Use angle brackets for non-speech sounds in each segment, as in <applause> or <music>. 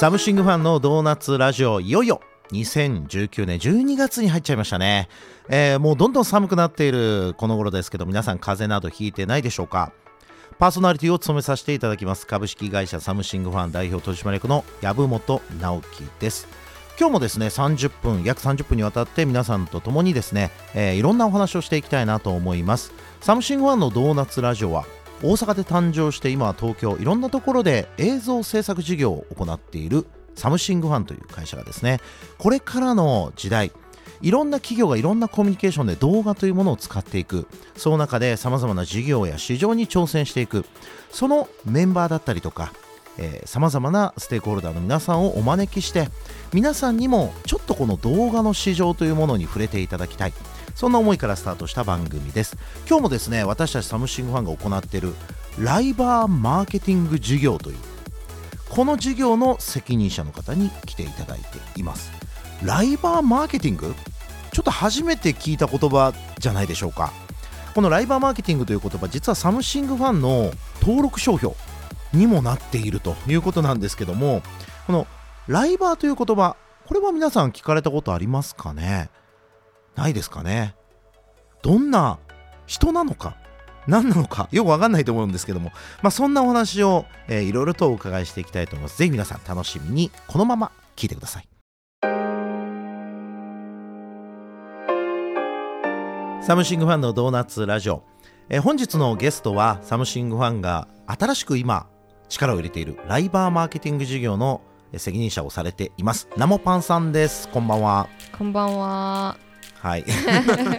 サムシングファンのドーナツラジオいよいよ2019年12月に入っちゃいましたね、えー、もうどんどん寒くなっているこの頃ですけど皆さん風邪などひいてないでしょうか？パーソナリティを務めさせていただきます株式会社サムシングファン代表取締役の籔本直樹です。今日もですね30分約30分にわたって皆さんと共にですね、えー、いろんなお話をしていきたいなと思います。サムシングファンのドーナツラジオは大阪で誕生して今は東京いろんなところで映像制作事業を行っているサムシングファンという会社がですねこれからの時代いろんな企業がいろんなコミュニケーションで動画というものを使っていく。その中でさまざまな事業や市場に挑戦していく。そのメンバーだったりとかさまざまなステークホルダーの皆さんをお招きして皆さんにもちょっとこの動画の市場というものに触れていただきたい。そんな思いからスタートした番組です。今日もですね私たちサムシングファンが行っているライバーマーケティング事業というこの事業の責任者の方に来ていただいています。ライバーマーケティング？ちょっと初めて聞いた言葉じゃないでしょうか。このライバーマーケティングという言葉実はサムシングファンの登録商標にもなっているということなんですけどもこのライバーという言葉これは皆さん聞かれたことありますかね？ないですかね。どんな人なのか何なのかよくわかんないと思うんですけども、まあ、そんなお話を、えー、いろいろとお伺いしていきたいと思います。ぜひ皆さん楽しみにこのまま聞いてください。サムシングファンのドーナツラジオ、えー、本日のゲストはサムシングファンが新しく今力を入れているライバーマーケティング事業の責任者をされています。ナモパンさんです。こんばんは。こんばんは。はい。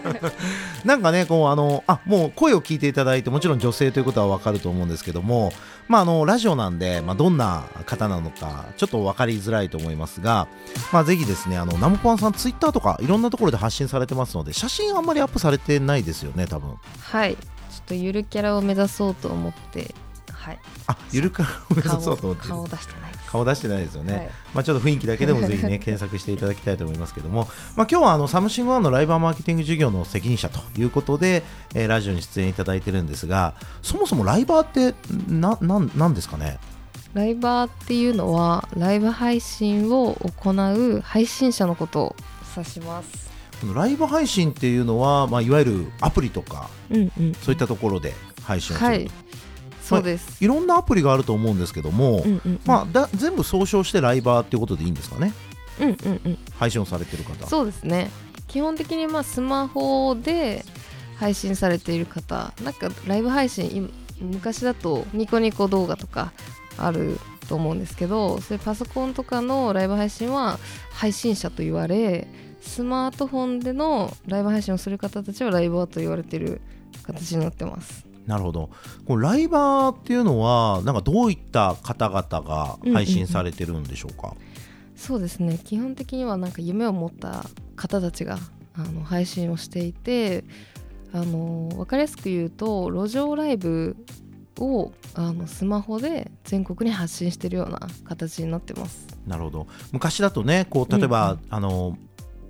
<laughs> なんかねこうあのあもう声を聞いていただいてもちろん女性ということは分かると思うんですけどもまああのラジオなんで、まあ、どんな方なのかちょっと分かりづらいと思いますが、まあ、ぜひですねあのナムパンさんツイッターとかいろんなところで発信されてますので写真あんまりアップされてないですよね多分。はい。ちょっとゆるキャラを目指そうと思ってはい。あゆるキャラを目指そうと思って顔出してない顔出してないですよね、はい、まあ、ちょっと雰囲気だけでもぜひね <laughs> 検索していただきたいと思いますけども、まあ、今日はあのサムシングファンのライバーマーケティング事業の責任者ということで、えー、ラジオに出演いただいてるんですがそもそもライバーってなななんですかね？ライバーっていうのはライブ配信を行う配信者のことを指します。このライブ配信っていうのは、まあ、いわゆるアプリとか、うんうん、そういったところで配信をする、はいそうです、まあ、いろんなアプリがあると思うんですけども、うんうんうん、まあ、だ全部総称してライバーっていうことでいいんですかね、うんうんうん、配信をされてる方。そうですね。基本的にまあスマホで配信されている方なんかライブ配信昔だとニコニコ動画とかあると思うんですけどそういうパソコンとかのライブ配信は配信者と言われスマートフォンでのライブ配信をする方たちはライバーと言われている形になってますなるほど。このライバーっていうのはなんかどういった方々が配信されてるんでしょうか、うんうんうん、そうですね。基本的にはなんか夢を持った方たちがあの配信をしていてあの分かりやすく言うと路上ライブをあのスマホで全国に発信しているような形になってます。なるほど。昔だとねこう例えば、うんうん、あの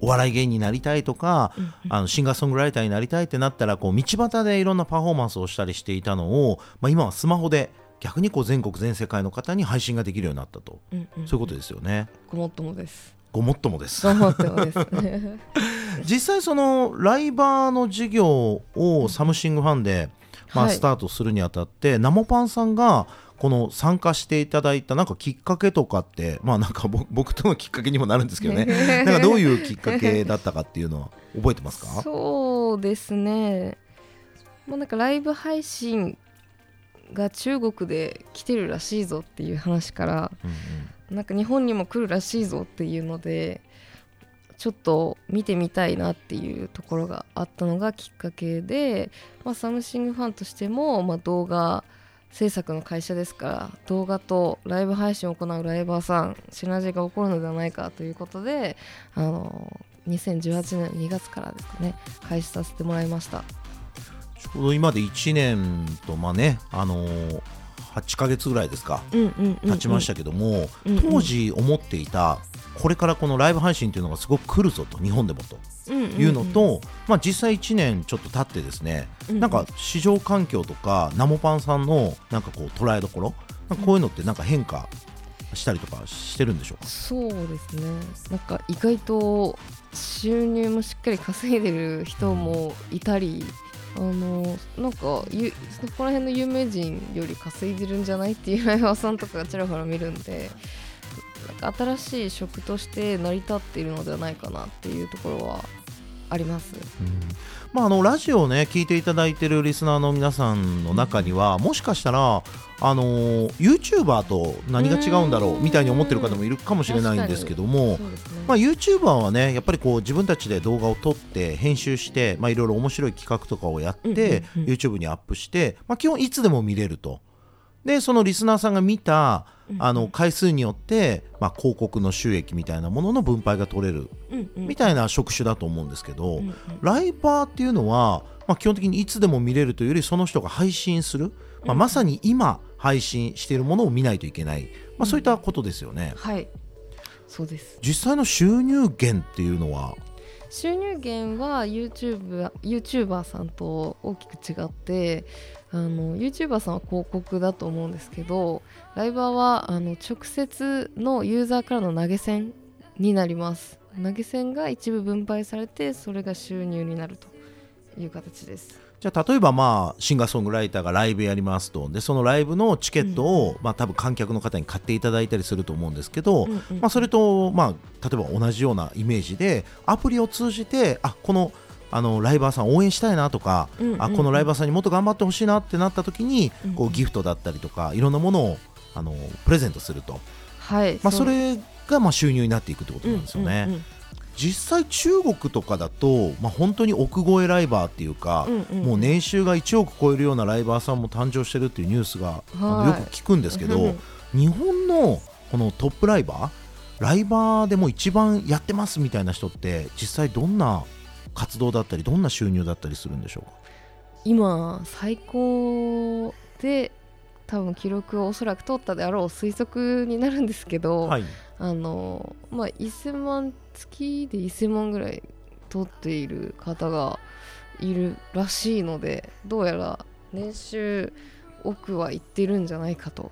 お笑い芸人になりたいとか、うんうん、あのシンガーソングライターになりたいってなったらこう道端でいろんなパフォーマンスをしたりしていたのを、まあ、今はスマホで逆にこう全国全世界の方に配信ができるようになったと、うんうん、そういうことですよね。ごもっともです。ごもっともです。ごもっともです。<laughs> 実際そのライバーの事業をサムシングファンで、まあ、スタートするにあたって、はい、ナモパンさんがこの参加していただいたなんかきっかけとかってまあなんか僕とのきっかけにもなるんですけどね。<laughs> なんかどういうきっかけだったかっていうのは覚えてますか？<laughs> そうですね。もうなんかライブ配信が中国で来てるらしいぞっていう話から、うんうん、なんか日本にも来るらしいぞっていうのでちょっと見てみたいなっていうところがあったのがきっかけで、まあ、サムシングファンとしても、まあ、動画制作の会社ですから動画とライブ配信を行うライバーさんシナジーが起こるのではないかということであの2018年2月からですね開始させてもらいました。ちょうど今で1年とまあねあのー、8か月ぐらいですか、経ちましたけども、うんうん、当時思っていたこれからこのライブ配信というのがすごく来るぞと日本でもと。いうのと、まあ、実際1年ちょっと経ってですね、うんうん、なんか市場環境とかナモパンさんのなんかこう捉えどころこういうのってなんか変化したりとかしてるんでしょうか？そうですね。なんか意外と収入もしっかり稼いでる人もいたり、あのなんかゆそこら辺の有名人より稼いでるんじゃないっていうライバーさんとかがちらほら見るんでなんか新しい職として成り立っているのではないかなっていうところはあります。うん。まあ、あのラジオをね聞いていただいてるリスナーの皆さんの中にはもしかしたらあの YouTuber と何が違うんだろうみたいに思ってる方もいるかもしれないんですけども、ね、まあ、YouTuber はねやっぱりこう自分たちで動画を撮って編集してまあいろいろ面白い企画とかをやって、YouTube にアップして、まあ、基本いつでも見れると。でそのリスナーさんが見たあの回数によって、まあ、広告の収益みたいなものの分配が取れるみたいな職種だと思うんですけど、ライバーっていうのは、まあ、基本的にいつでも見れるというよりその人が配信する、まあ、まさに今配信しているものを見ないといけない、まあ、そういったことですよね。はい。そうです。実際の収入源っていうのは？収入源は YouTube YouTuber さんと大きく違ってあの YouTuber さんは広告だと思うんですけどライバーはあの直接のユーザーからの投げ銭になります。投げ銭が一部分配されてそれが収入になるという形です。じゃあ例えばまあシンガーソングライターがライブやりますと。でそのライブのチケットを、うん、まあ多分観客の方に買っていただいたりすると思うんですけど、うんうん、まあ、それとまあ例えば同じようなイメージでアプリを通じてあこのあのライバーさん応援したいなとか、うんうんうん、あこのライバーさんにもっと頑張ってほしいなってなった時に、うん、こうギフトだったりとかいろんなものをあのプレゼントすると、はいまあ、それがまあ収入になっていくってことなんですよね。うんうんうん。実際中国とかだと、まあ、本当に億超えライバーっていうか、うんうん、もう年収が1億超えるようなライバーさんも誕生してるっていうニュースが、よく聞くんですけど日本のこのトップライバーライバーでも一番やってますみたいな人って実際どんな活動だったりどんな収入だったりするんでしょうか？今最高で多分記録をおそらく取ったであろう推測になるんですけど、はい、あのまあ1000万月で1000万ぐらい取っている方がいるらしいのでどうやら年収億はいってるんじゃないかと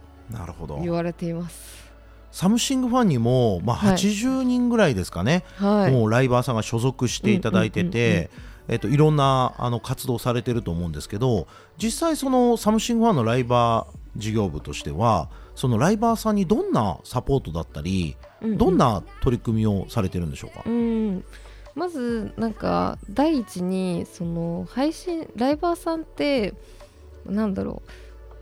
言われています。サムシングファンにも、まあ、80人ぐらいですかね、はい、もうライバーさんが所属していただいてて、えっと、いろんなあの活動されてると思うんですけど実際そのサムシングファンのライバー事業部としてはそのライバーさんにどんなサポートだったり、うんうん、どんな取り組みをされてるんでしょうか、うん、まずなんか第一にその配信ライバーさんってなんだろう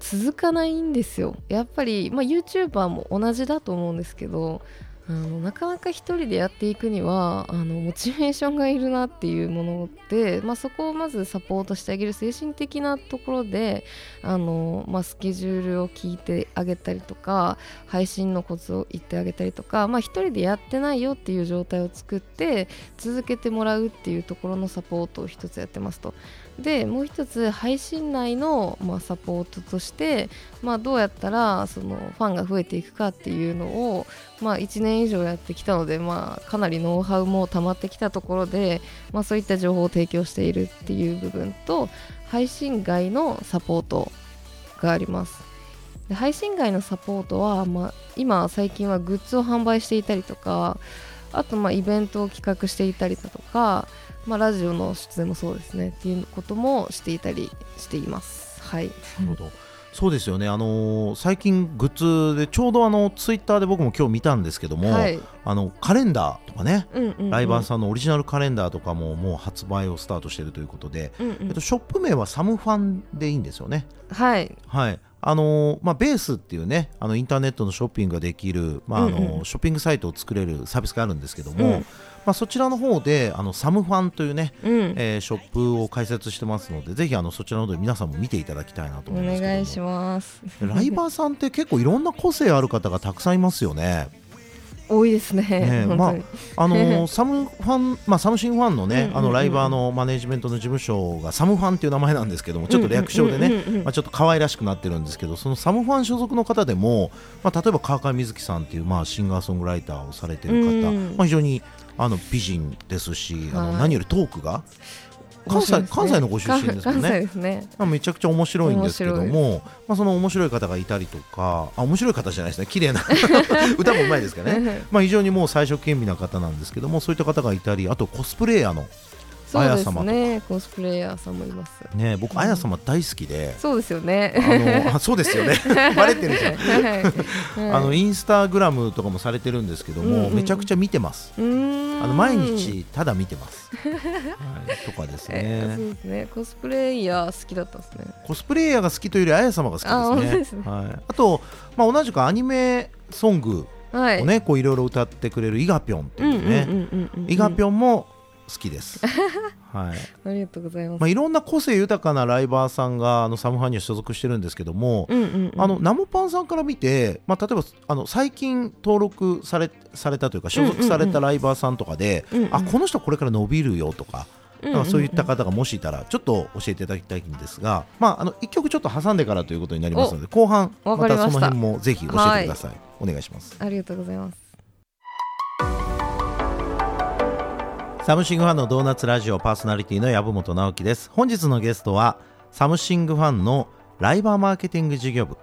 続かないんですよやっぱり、まあ、YouTuber も同じだと思うんですけどあのなかなか一人でやっていくにはあのモチベーションがいるなっていうもので、まあ、そこをまずサポートしてあげる精神的なところであの、まあ、スケジュールを聞いてあげたりとか配信のコツを言ってあげたりとか、まあ、一人でやってないよっていう状態を作って続けてもらうっていうところのサポートを一つやってますと。でもう一つ配信内の、まあ、サポートとして、まあ、どうやったらそのファンが増えていくかっていうのを、まあ、1年以上やってきたので、まあ、かなりノウハウも溜まってきたところで、まあ、そういった情報を提供しているっていう部分と配信外のサポートがあります。で配信外のサポートは、まあ、今最近はグッズを販売していたりとかあとまあイベントを企画していたりだとかまあ、ラジオの出演もそうですねっていうこともしていたりしています。はい、なるほど。そうですよね、あのー、最近、グッズでちょうどあのツイッターで僕も今日見たんですけども、はい、あのカレンダーとかね、うんうんうん、ライバーさんのオリジナルカレンダーとかももう発売をスタートしているということで、うんうん、えっと、ショップ名はサムファンでいいんですよね？はい、はいあのまあ、ベースっていうねあのインターネットのショッピングができる、まああの、うんうん、ショッピングサイトを作れるサービスがあるんですけども、うん。まあ、そちらの方であのサムファンというね、うん、えー、ショップを開設してますのでぜひあのそちらの方で皆さんも見ていただきたいなと思いますお願いします。<laughs> ライバーさんって結構いろんな個性ある方がたくさんいますよね。多いですね。ねまあ <laughs> あのサムファン、まあサムシンファンのね、あのライバーのマネジメントの事務所がサムファンっていう名前なんですけども、ちょっと略称でね、まあちょっと可愛らしくなってるんですけど、そのサムファン所属の方でも、まあ例えば川上瑞希さんっていうまあシンガーソングライターをされてる方、まあ非常にあの美人ですし、あの何よりトークが関西、ね、関西のご出身ですね。ですね。まあ、めちゃくちゃ面白いんですけども、まあ、その面白い方がいたりとかあ面白い方じゃないですね。綺麗な。<laughs> 歌もうまいですからね、<laughs> まあ、非常にもう最初兼備な方なんですけどもそういった方がいたりあとコスプレイヤーのそうですね。コスプレイヤーさんもいます。ね僕、あや様大好きで。そうですよね。あのそうですよね。<laughs> バレてるじゃん、あのインスタグラムとかもされてるんですけども、めちゃくちゃ見てます。あの毎日ただ見てます。はい、とかですね。<laughs> そうですね。コスプレイヤー好きだったですね。コスプレイヤーが好きというよりあや様が好きですね、ね、はい、あと、まあ、同じくアニメソングをね、はい、こういろいろ歌ってくれるイガピョンというね。イガピョンも好きです。<laughs> はい。ありがとうございます。まあいろんな個性豊かなライバーさんがあのサムファンには所属してるんですけども、うんうんうん、あのナモパンさんから見て、まあ例えばあの最近登録されされたというか所属されたライバーさんとかで、うんうんうん、あこの人これから伸びるよとか。なんかそういった方がもしいたらちょっと教えていただきたいんですが、まあ、あの1曲ちょっと挟んでからということになりますので後半またその辺もぜひ教えてください、はい、お願いしますありがとうございますサムシングファンのドーナツラジオパーソナリティの籔本直樹です。本日のゲストはサムシングファンのライバーマーケティング事業部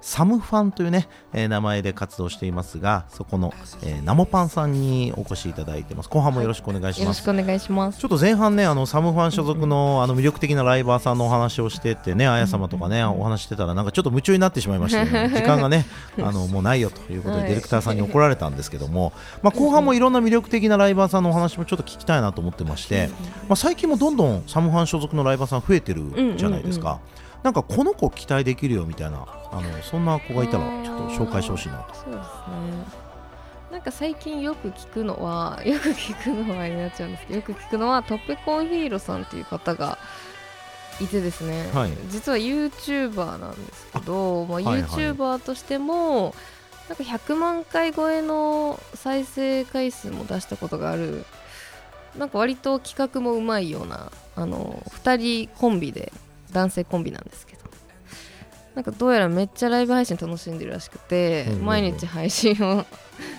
サムファンというね、えー、名前で活動していますがそこの、えー、ナモパンさんにお越しいただいてます。後半もよろしくお願いします、はい、よろしくお願いします。ちょっと前半ねあのサムファン所属のあの魅力的なライバーさんのお話をしててねあや様とかねお話してたらなんかちょっと夢中になってしまいまして、ね、<laughs> 時間がねあのもうないよということでディレクターさんに怒られたんですけども、まあ、後半もいろんな魅力的なライバーさんのお話もちょっと聞きたいなと思ってまして、まあ、最近もどんどんサムファン所属のライバーさん増えてるじゃないですか。なんかこの子期待できるよみたいなあのそんな子がいたらちょっと紹介してほしいなと。そうですね。なんか最近よく聞くのは <laughs> よく聞くのはになっちゃうんですけどよく聞くのはトッペコンヒーローさんっていう方がいてですね、はい、実は YouTuber なんですけどまあ、YouTuber としても、なんか100万回超えの再生回数も出したことがあるなんか割と企画もうまいようなあの2人コンビで男性コンビなんですけど。なんかどうやらめっちゃライブ配信楽しんでるらしくて、うんうんうん、毎日配信を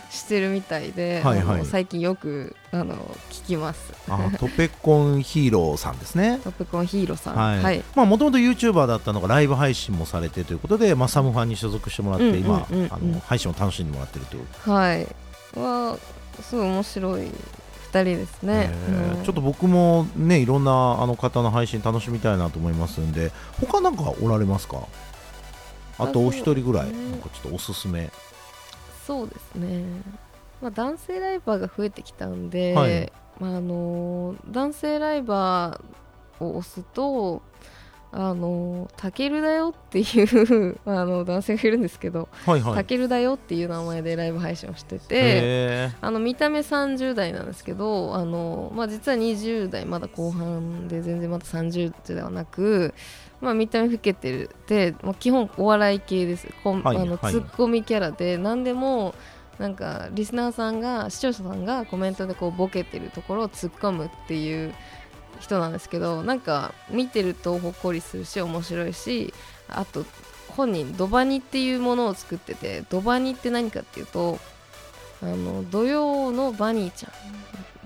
してるみたいで、はいはい、最近よくあの聞きます。あトペコンヒーローさんですね。トペコンヒーローさん。はい、はい、まあもともと YouTuber だったのがライブ配信もされてということで、まあ、サムファンに所属してもらって、今あの配信を楽しんでもらってるという。はい。はすごい面白い人ですね、ちょっと僕もねいろんなあの方の配信楽しみたいなと思いますんで他なんかおられますか？あとお一人ぐらい、ね、なんかちょっとおすすめ。そうですね、まあ、男性ライバーが増えてきたんで、はい、まあ、あの男性ライバーを押すとあのたけるだよっていう <laughs> あの男性がいるんですけど、はいはい、たけるだよっていう名前でライブ配信をしててあの見た目30代なんですけどあの、まあ、実は20代まだ後半で全然まだ30代ではなく、まあ、見た目老けてるで、まあ、基本お笑い系です。こ、はい、あのツッコミキャラで何でもなんかリスナーさんが視聴者さんがコメントでこうボケてるところを突っ込むっていう人なんですけどなんか見てるとほっこりするし面白いしあと本人ドバニっていうものを作っててドバニって何かっていうとあの土曜のバニーちゃん。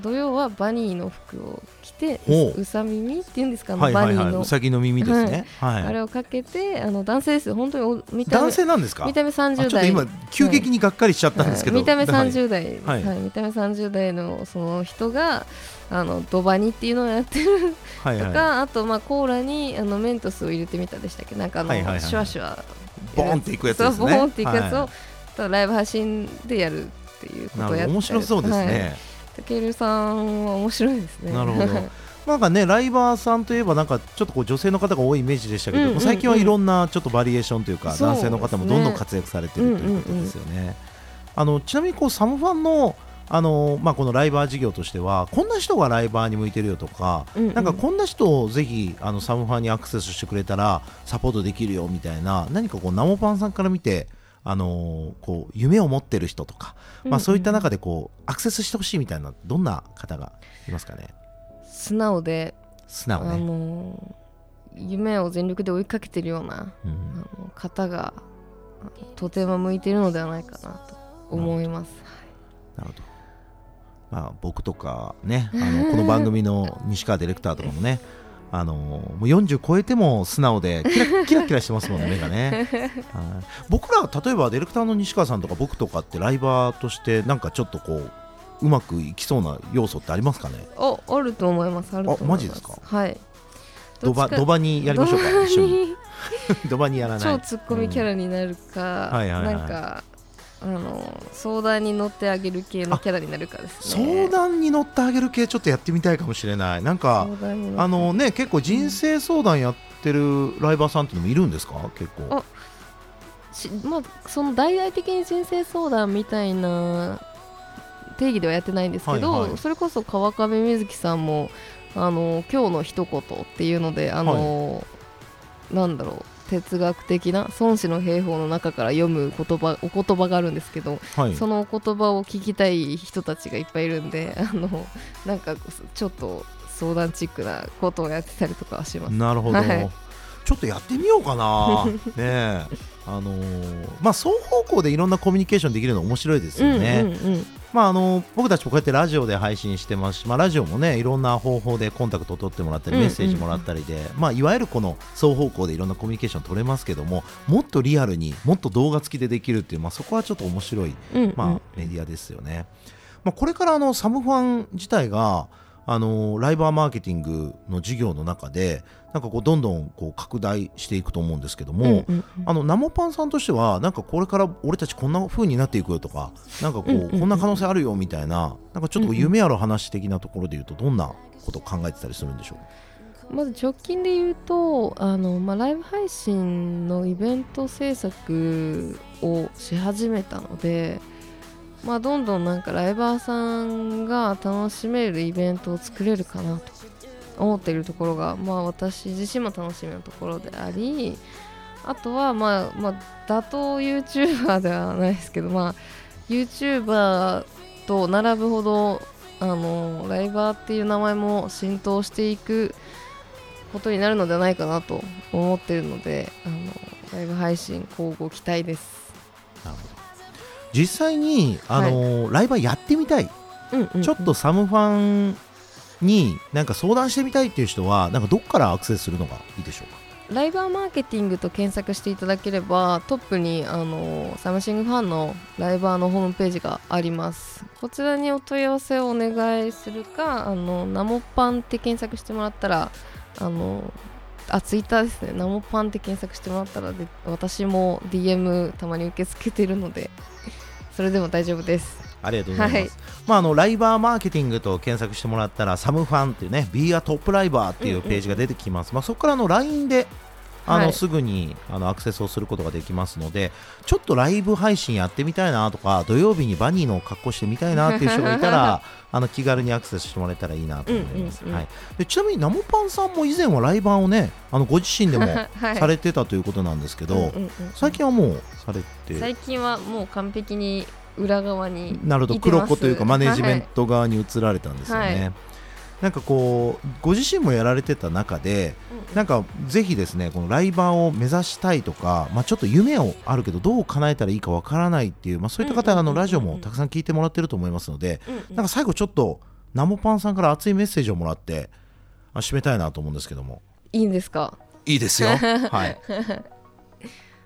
土曜はバニーの服を着てう。さ耳っていうんですか、はいはいはい、バニーの。うさぎの耳ですね、はい、あれをかけてあの男性です本当に見た目。男性なんですか？見た目30代。今急激にがっかりしちゃったんですけど、はい、見た目30代、はい、はい、見た目30代のその人があのドバニっていうのをやってるはい、とかあとまあコーラにあのメントスを入れてみたでしたっけなんかあの、はいはいはい、シュワシュワ。ボーンっていくやつですね。ボーンっていくやつを、はい、ライブ配信でやるっていうことをやって面白そうですね、たけるさんは面白いですね。なるほど。<laughs> なんかねライバーさんといえばなんかちょっとこう女性の方が多いイメージでしたけど、最近はいろんなちょっとバリエーションというか、男性の方もどんどん活躍されてるということですよね。あのちなみにこうサムファンのあのまあ、このライバー事業としてはこんな人がライバーに向いてるよとか、うんうん、なんかこんな人をぜひあのサムファンにアクセスしてくれたらサポートできるよみたいな何かこうナモパンさんから見てあのこう夢を持ってる人とか、まあ、そういった中でこうアクセスしてほしいみたいなどんな方がいますかね？素直で素直ね、あの夢を全力で追いかけてるような、うん、あの方がとても向いてるのではないかなと思います。なるほど。まあ、僕とかね <laughs> あのこの番組の西川ディレクターとかもねあのもう40超えても素直でキラ <laughs> キラキラしてますもんね目がね、<laughs> はい、僕ら例えばディレクターの西川さんとか僕とかってライバーとしてなんかちょっとこううまくいきそうな要素ってありますかね？ああると思いますあると思います。あマジですか？はい。ドバドバにやりましょうか一緒に。<laughs> ドバにやらない。超ツッコミキャラになるか、はいはいはい。なんかあの相談に乗ってあげる系のキャラになるかですね。相談に乗ってあげる系ちょっとやってみたいかもしれない。なんかあのね結構人生相談やってるライバーさんっていうのもいるんですか？結構。あしまあその大々的に人生相談みたいな定義ではやってないんですけど、はいはい。それこそ川上瑞希さんもあの今日の一言っていうのであの、なんだろう哲学的な孫子の兵法の中から読む言葉お言葉があるんですけど、はい。そのお言葉を聞きたい人たちがいっぱいいるんで <laughs> あのなんかちょっと相談チックなことをやってたりとかはします。なるほど、はい。ちょっとやってみようかな。<laughs> ねえ。あのーまあ双方向でいろんなコミュニケーションできるの面白いですよね、うんうんうんまああの僕たちもこうやってラジオで配信してますし、まあ、ラジオもねいろんな方法でコンタクトを取ってもらったりうんメッセージもらったりで、まあ、いわゆるこの双方向でいろんなコミュニケーション取れますけどももっとリアルにもっと動画付きでできるっていう、まあ、そこはちょっと面白い、まあ、メディアですよね。まあ、これからあのサムファン自体があのライバーマーケティングの事業の中でなんかこうどんどんこう拡大していくと思うんですけども、あのナモパンさんとしてはなんかこれから俺たちこんな風になっていくよとかなんかこう、こんな可能性あるよみたいななんかちょっと夢ある話的なところで言うとどんなことを考えてたりするんでしょまず直近で言うとあの、まあ、ライブ配信のイベント制作をし始めたので、まあ、どんどんなんかライバーさんが楽しめるイベントを作れるかなと思っているところが、まあ、私自身も楽しみなところでありあとは、まあまあ、打倒 YouTuber ではないですけど、まあ、YouTuber と並ぶほどあのライバーっていう名前も浸透していくことになるのではないかなと思っているのであのライブ配信交互期待です。なるほど実際にあの、ライバーやってみたい、うんうんうん。ちょっとサムファンになんか相談してみたいっていう人はなんかどっからアクセスするのがいいでしょうか？ライバーマーケティングと検索していただければトップにあのサムシングファンのライバーのホームページがあります。こちらにお問い合わせをお願いするかあのナモパンって検索してもらったらあのあツイッターですね。ナモパンって検索してもらったらで私も DM たまに受け付けてるのでそれでも大丈夫です。ありがとうございます、はい。まあ、あのライバーマーケティングと検索してもらったらサムファンっていうね Be a Top ライバーっていうページが出てきます、まあ、そこからあの LINE であの、はいすぐにあのアクセスをすることができますのでちょっとライブ配信やってみたいなとか土曜日にバニーの格好してみたいなっていう人がいたら <laughs> あの気軽にアクセスしてもらえたらいいなと思います、うんうんうん。はい、でちなみにナモパンさんも以前はライバーをねあのご自身でも <laughs> はい。されてたということなんですけど、うんうんうん最近はもうされて？最近はもう完璧に裏側になるほど。黒子というかマネジメント側に移られたんですよね、はいなんかこうご自身もやられてた中でなんかぜひですねこのライバーを目指したいとか、まあ、ちょっと夢をあるけどどう叶えたらいいかわからないっていう、まあ、そういった方あのラジオもたくさん聞いてもらってると思いますのでなんか最後ちょっとナモパンさんから熱いメッセージをもらってあ締めたいなと思うんですけども。いいんですか？いいですよ。<laughs> はい。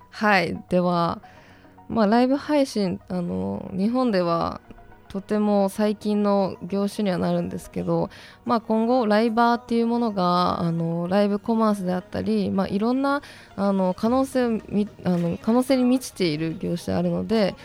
はい。ではまあライブ配信あの日本ではとても最近の業種にはなるんですけど、まあ、今後ライバーっていうものがあのライブコマースであったり、まあ、いろんなあの可能性みあの可能性に満ちている業種であるので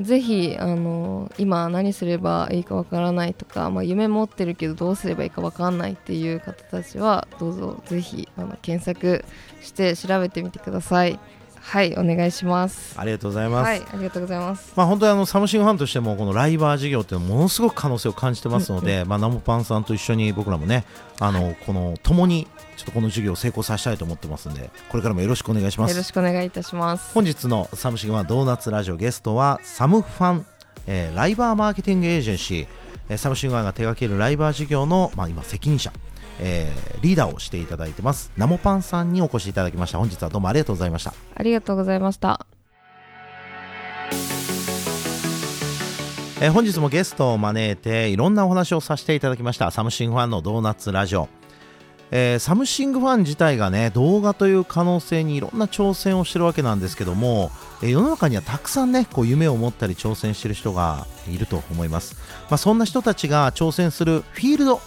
ぜひあの今何すればいいかわからないとか、まあ、夢持ってるけどどうすればいいかわかんないっていう方たちはどうぞぜひあの検索して調べてみてください。はいお願いします。ありがとうございます、はいありがとうございます。まあ、本当にあのサムシングファンとしてもこのライバー事業っていうのはものすごく可能性を感じてますので、まあ、ナモパンさんと一緒に僕らもねあの、この共にちょっとこの授業を成功させたいと思ってますんでこれからもよろしくお願いしますよろしくお願いいたします。本日のサムシングファンドーナツラジオゲストはサムファン、えーライバーマーケティングエージェンシーサムシングファンが手掛けるライバー事業の、まあ、今責任者、えーリーダーをしていただいてます。ナモパンさんにお越しいただきました。本日はどうもありがとうございました。ありがとうございました。えー本日もゲストを招いていろんなお話をさせていただきました。サムシングファンのドーナツラジオ。えー、サムシングファン自体がね動画という可能性にいろんな挑戦をしてるわけなんですけども、えー、世の中にはたくさんねこう夢を持ったり挑戦してる人がいると思います、まあ、そんな人たちが挑戦するフィールド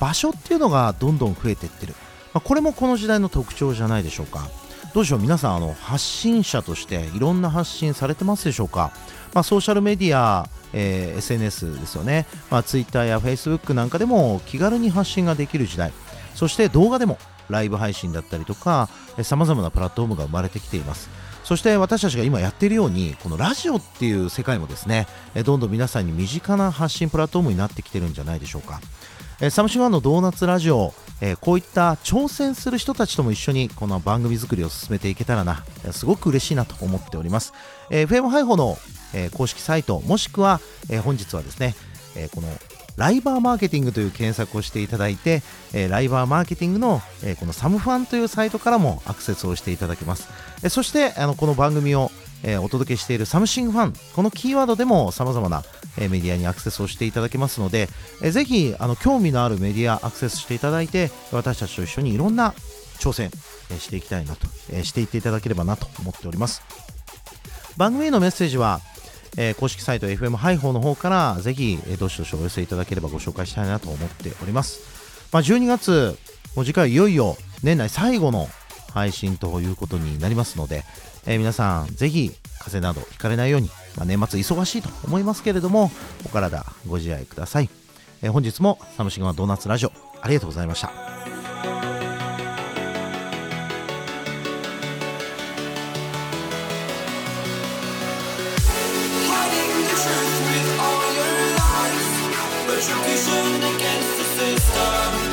場所っていうのがどんどん増えていってる、まあ、これもこの時代の特徴じゃないでしょうか。どうでしょう？皆さんあの発信者としていろんな発信されてますでしょうか、まあ、ソーシャルメディア、えー、SNS ですよね、まあ、Twitter や Facebook なんかでも気軽に発信ができる時代。そして動画でもライブ配信だったりとかさまざまなプラットフォームが生まれてきています。そして私たちが今やっているようにこのラジオっていう世界もですねどんどん皆さんに身近な発信プラットフォームになってきてるんじゃないでしょうか。えサムシングファンのドーナツラジオえこういった挑戦する人たちとも一緒にこの番組作りを進めていけたらなすごく嬉しいなと思っております FM ハイホーのえ公式サイトもしくはえ本日はですねえこのライバーマーケティングという検索をしていただいて、えー、ライバーマーケティングの、えー、このサムファンというサイトからもアクセスをしていただけます。えー、そしてあのこの番組を、えお届けしているサムシングファン、このキーワードでも様々な、えメディアにアクセスをしていただけますので、えー、ぜひあの興味のあるメディアアクセスしていただいて、私たちと一緒にいろんな挑戦、えしていきたいなと、えしていっていただければなと思っております。番組へのメッセージはえー、公式サイト FM ハイホーの方からぜひ、えー、どしどしお寄せいただければご紹介したいなと思っております。まあ、12月、もう次回いよいよ年内最後の配信ということになりますので、えー、皆さんぜひ風邪などひかれないように、まあ、年末忙しいと思いますけれども、お体ご自愛ください。えー、本日もサムシグマドーナツラジオありがとうございました。against the system